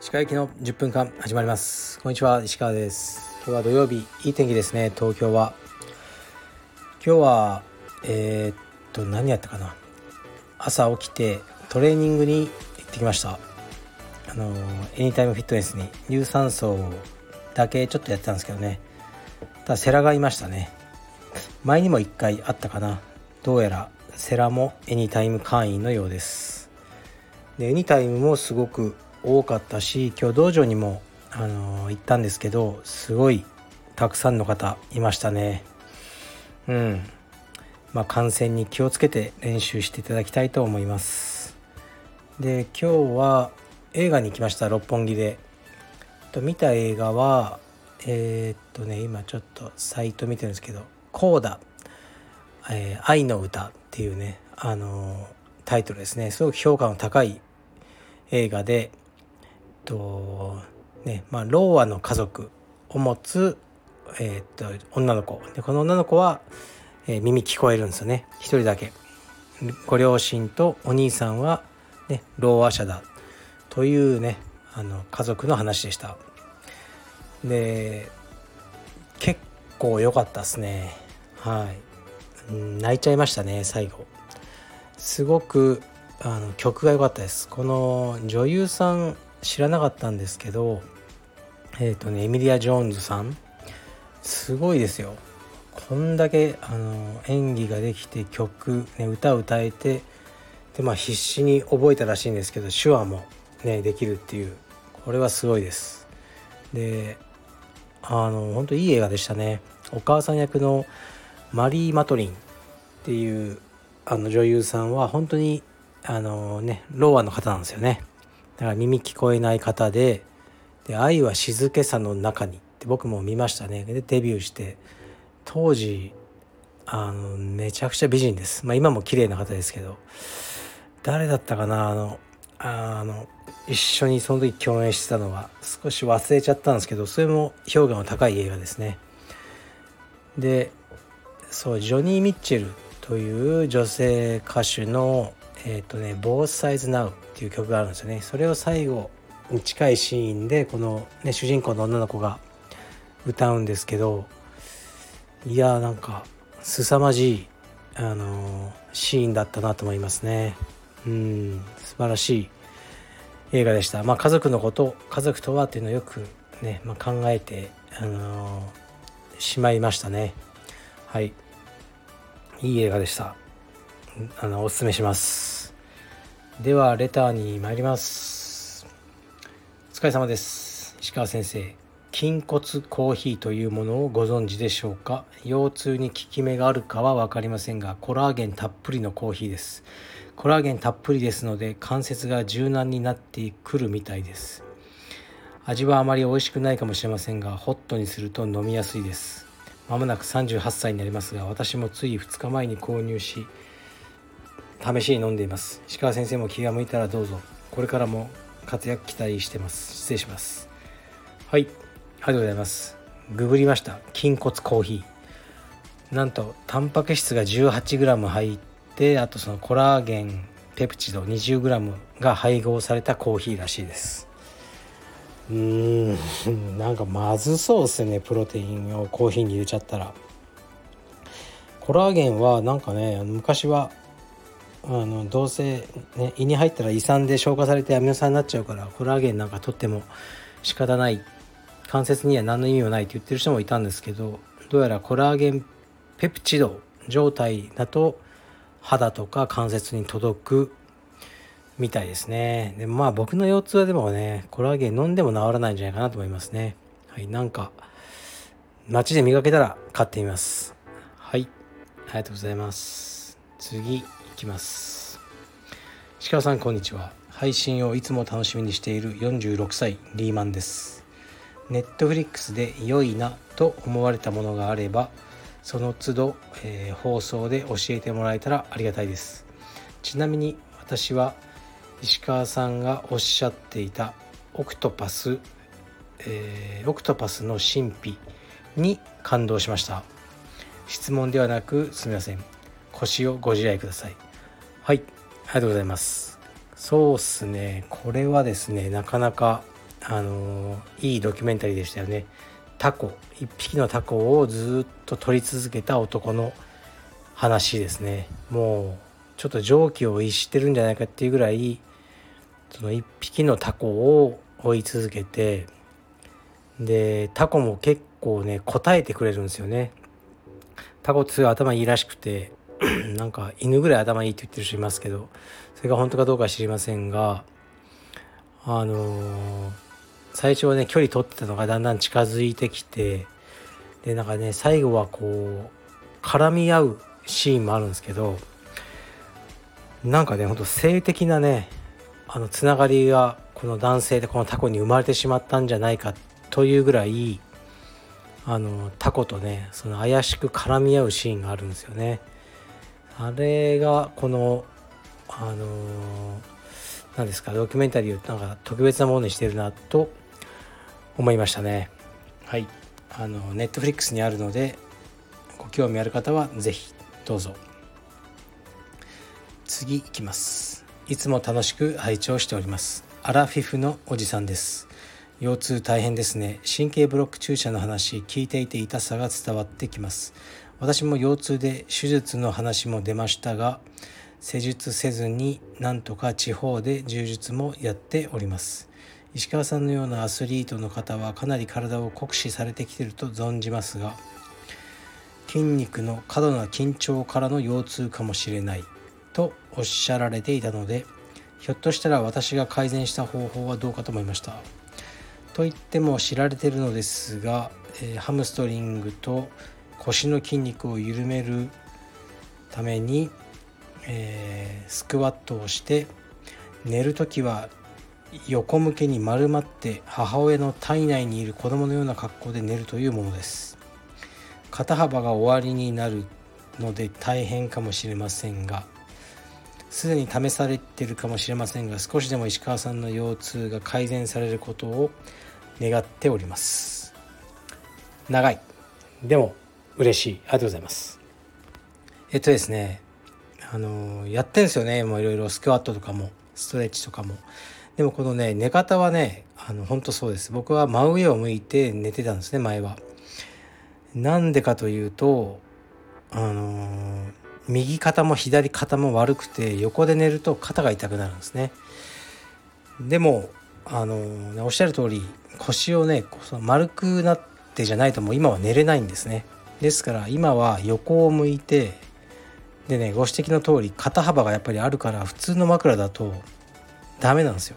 石川行きの10分間始まります。こんにちは石川です。今日は土曜日いい天気ですね。東京は。今日はえー、っと何やったかな。朝起きてトレーニングに行ってきました。あのエニタイムフィットネスに有酸素だけちょっとやってたんですけどね。ただセラがいましたね。前にも1回あったかな。どうやらセラもエニタイム会員のようです。でエニタイムもすごく多かったし今日道場にも、あの、行ったんですけどすごいたくさんの方いましたね。うん。まあ感染に気をつけて練習していただきたいと思います。で今日は映画に行きました六本木で。と見た映画はえー、っとね今ちょっとサイト見てるんですけど「コーダ、えー、愛の歌」っていうねあのタイトルですね。すごく評価の高い映画でとねまあローアの家族を持つ、えー、っと女の子。でこの女の子は、えー、耳聞こえるんですよね。一人だけ。ご両親とお兄さんは、ね、ろう者だというねあの家族の話でした。で結構良かったですね。はい。泣いちゃいましたね最後。すごくあの曲が良かったです。この女優さん知らなかったんですけどえっ、ー、とねエミリア・ジョーンズさん。すごいですよ。こんだけあの演技ができて曲、ね、歌を歌えてでまあ必死に覚えたらしいんですけど手話もねできるっていう。これはすごいです。であの本当いい映画でしたね。お母さん役のマリー・マトリンっていうあの女優さんは本当にあのねローアの方なんですよね。だから耳聞こえない方で「で愛は静けさの中に」って僕も見ましたね。でデビューして当時あのめちゃくちゃ美人です、まあ、今も綺麗な方ですけど誰だったかな？あのあの一緒にその時共演してたのは少し忘れちゃったんですけどそれも評価の高い映画ですね。でそうジョニー・ミッチェルという女性歌手のえっ、ー、とね「Both Sides Now」っていう曲があるんですよねそれを最後に近いシーンでこの、ね、主人公の女の子が歌うんですけどいやーなんか凄まじいあのー、シーンだったなと思いますねうん素晴らしい映画でした。まあ、家族のこと家族とはっていうのをよくね、まあ、考えて、あのー、しまいましたね。はいいい映画でした。あのおすすめします。ではレターに参ります。お疲れ様です。石川先生。筋骨コーヒーというものをご存知でしょうか？腰痛に効き目があるかは分かりませんがコラーゲンたっぷりのコーヒーですコラーゲンたっぷりですので関節が柔軟になってくるみたいです味はあまり美味しくないかもしれませんがホットにすると飲みやすいですまもなく38歳になりますが私もつい2日前に購入し試しに飲んでいます。石川先生も気が向いたらどうぞ。これからも活躍期待してます。失礼します。はい。ありがとうございます。ググりました。筋骨コーヒー。なんとタンパク質が 18g 入ってあとそのコラーゲンペプチド 20g が配合されたコーヒーらしいです。うーん。なんかまずそうですねプロテインをコーヒーに入れちゃったら。コラーゲンはなんかね昔はあのどうせ、ね、胃に入ったら胃酸で消化されてアミノ酸になっちゃうからコラーゲンなんか取っても仕方ない関節には何の意味もないって言ってる人もいたんですけどどうやらコラーゲンペプチド状態だと肌とか関節に届くみたいですね。でまあ僕の腰痛はでもね、コラーゲン飲んでも治らないんじゃないかなと思いますね。はい、なんか街で見かけたら買ってみます。はい、ありがとうございます。次いきます。鹿さんこんにちは。配信をいつも楽しみにしている46歳リーマンです。ネットフリックスで良いなと思われたものがあればその都度、えー、放送で教えてもらえたらありがたいですちなみに私は石川さんがおっしゃっていたオクトパス、えー、オクトパスの神秘に感動しました。質問ではなくすみません。腰をご自愛ください。はい。ありがとうございます。そうっすね。これはですねなかなかあのいいドキュメンタリーでしたよね。タコ。一匹のタコをずっと撮り続けた男の話ですね。もうちょっと常軌を逸してるんじゃないかっていうぐらいその一匹のタコを追い続けてでタコも結構ね答えてくれるんですよね。タコってすごい頭いいらしくて なんか犬ぐらい頭いいって言ってる人いますけどそれが本当かどうか知りませんがあのー、最初はね距離取ってたのがだんだん近づいてきてでなんかね最後はこう絡み合うシーンもあるんですけどなんかねほんと性的なねあのつながりがこの男性でこのタコに生まれてしまったんじゃないかというぐらいあのタコとねその怪しく絡み合うシーンがあるんですよね。あれがこのあの何ですかドキュメンタリーをなんか特別なものにしてるなと思いましたね。はいあのネットフリックスにあるのでご興味ある方は是非どうぞ。次いきます。いつも楽しく拝聴しております。アラフィフのおじさんです。腰痛大変ですね。神経ブロック注射の話聞いていて痛さが伝わってきます。私も腰痛で手術の話も出ましたが施術せずになんとか地方で柔術もやっております。石川さんのようなアスリートの方はかなり体を酷使されてきていると存じますが筋肉の過度な緊張からの腰痛かもしれない。とおっしゃられていたのでひょっとしたら私が改善した方法はどうかと思いました。と言っても知られているのですが、えー、ハムストリングと腰の筋肉を緩めるために、えー、スクワットをして寝る時は横向けに丸まって母親の体内にいる子供のような格好で寝るというものです。肩幅が終わりになるので大変かもしれませんがすでに試されているかもしれませんが少しでも石川さんの腰痛が改善されることを願っております。長い。でも嬉しい。ありがとうございます。えっとですねあのやってんですよね。もういろいろスクワットとかもストレッチとかも。でもこのね寝方はねあの本当そうです。僕は真上を向いて寝てたんですね前は。なんでかというとあのー右肩も左肩も悪くて横で寝ると肩が痛くなるんですね。でもあのおっしゃる通り腰をね丸くなってじゃないともう今は寝れないんですね。ですから今は横を向いてでねご指摘の通り肩幅がやっぱりあるから普通の枕だとダメなんですよ。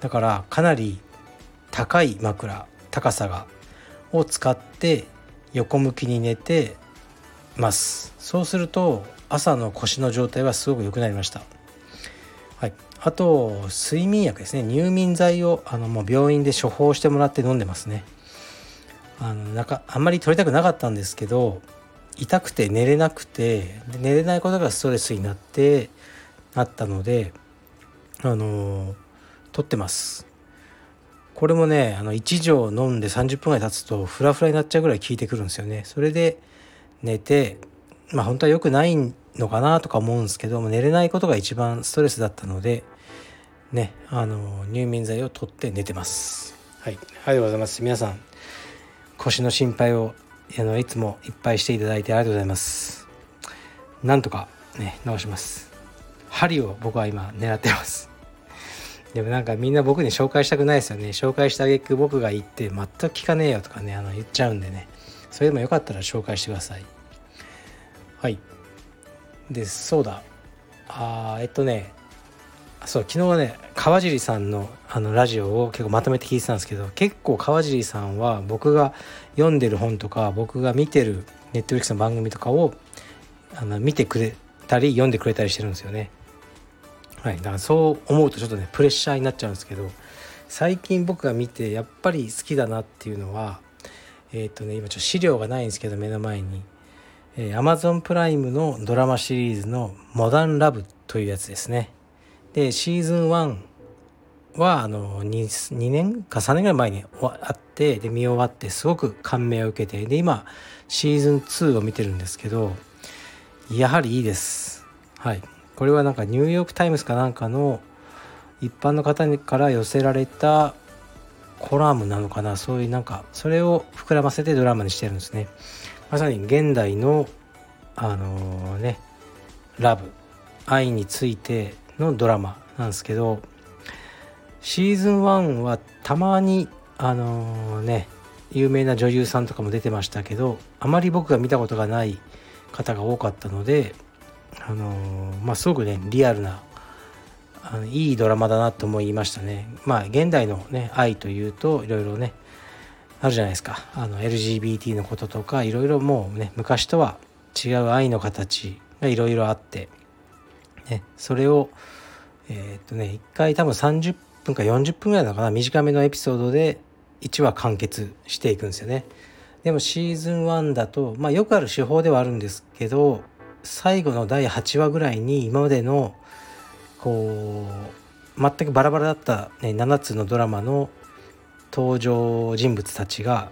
だからかなり高い枕高さがを使って横向きに寝てます。そうすると朝の腰の状態はすごく良くなりました。はい、あと睡眠薬ですね。入眠剤をあのもう病院で処方してもらって飲んでますね。あのなんかあんまり取りたくなかったんですけど痛くて寝れなくて寝れないことがストレスになってなったのであの取ってます。これもねあの1錠飲んで30分ぐらい経つとフラフラになっちゃうぐらい効いてくるんですよね。それで寝てまあ本当は良くないのかなとか思うんですけども寝れないことが一番ストレスだったのでねあの入眠剤を取って寝てます。はい。ありがとうございます。皆さん腰の心配をあのいつもいっぱいしていただいてありがとうございます。なんとかね直します。針を僕は今狙ってます。でもなんかみんな僕に紹介したくないですよね。紹介したげく僕が言って全く聞かねえよとかねあの言っちゃうんでね。それでもよかったら紹介してください。はい。でそうだ。あえっとね。そう昨日はね川尻さんのあのラジオを結構まとめて聞いてたんですけど結構川尻さんは僕が読んでる本とか僕が見てるネットフリックスの番組とかをあの見てくれたり読んでくれたりしてるんですよね。はい、だからそう思うとちょっとねプレッシャーになっちゃうんですけど最近僕が見てやっぱり好きだなっていうのはえっ、とね今ちょっと資料がないんですけど目の前に。えー、Amazon プライムのドラマシリーズのモダンラブというやつですね。で、シーズン1はあの 2, 2年か3年ぐらい前にあってで見終わってすごく感銘を受けてで今シーズン2を見てるんですけどやはりいいです。はい。これはなんかニューヨーク・タイムズかなんかの一般の方から寄せられたコラムなのかなそういうなんかそれを膨らませてドラマにしてるんですねまさに現代のあのー、ねラブ愛についてのドラマなんですけどシーズン1はたまにあのー、ね有名な女優さんとかも出てましたけどあまり僕が見たことがない方が多かったのであのー、まあすごくねリアルなあのいいドラマだなと思いましたね。まあ現代のね愛というといろいろねあるじゃないですかあの LGBT のこととかいろいろもうね昔とは違う愛の形がいろいろあって、ね、それをえー、っとね一回多分30分か40分ぐらいなのかな短めのエピソードで1話完結していくんですよね。でもシーズン1だとまあよくある手法ではあるんですけど最後の第8話ぐらいに今までのこう全くバラバラだった、ね、7つのドラマの登場人物たちが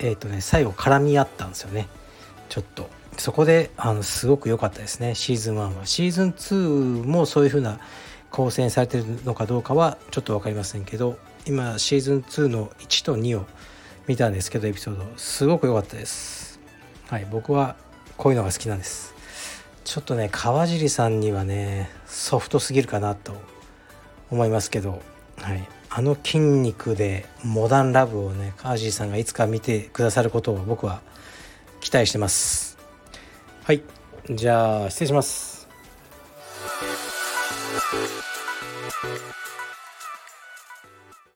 えっ、ー、とね最後絡み合ったんですよね。ちょっと。そこであのすごく良かったですね。シーズン1は。シーズン2もそういう風な構成されてるのかどうかはちょっと分かりませんけど今シーズン2の1と2を見たんですけどエピソード。すごく良かったです。はい僕はこういうのが好きなんです。ちょっとね川尻さんにはねソフトすぎるかなと思いますけど、はい、あの筋肉でモダンラブをねカージーさんがいつか見てくださることを僕は期待してます。はい。じゃあ失礼します。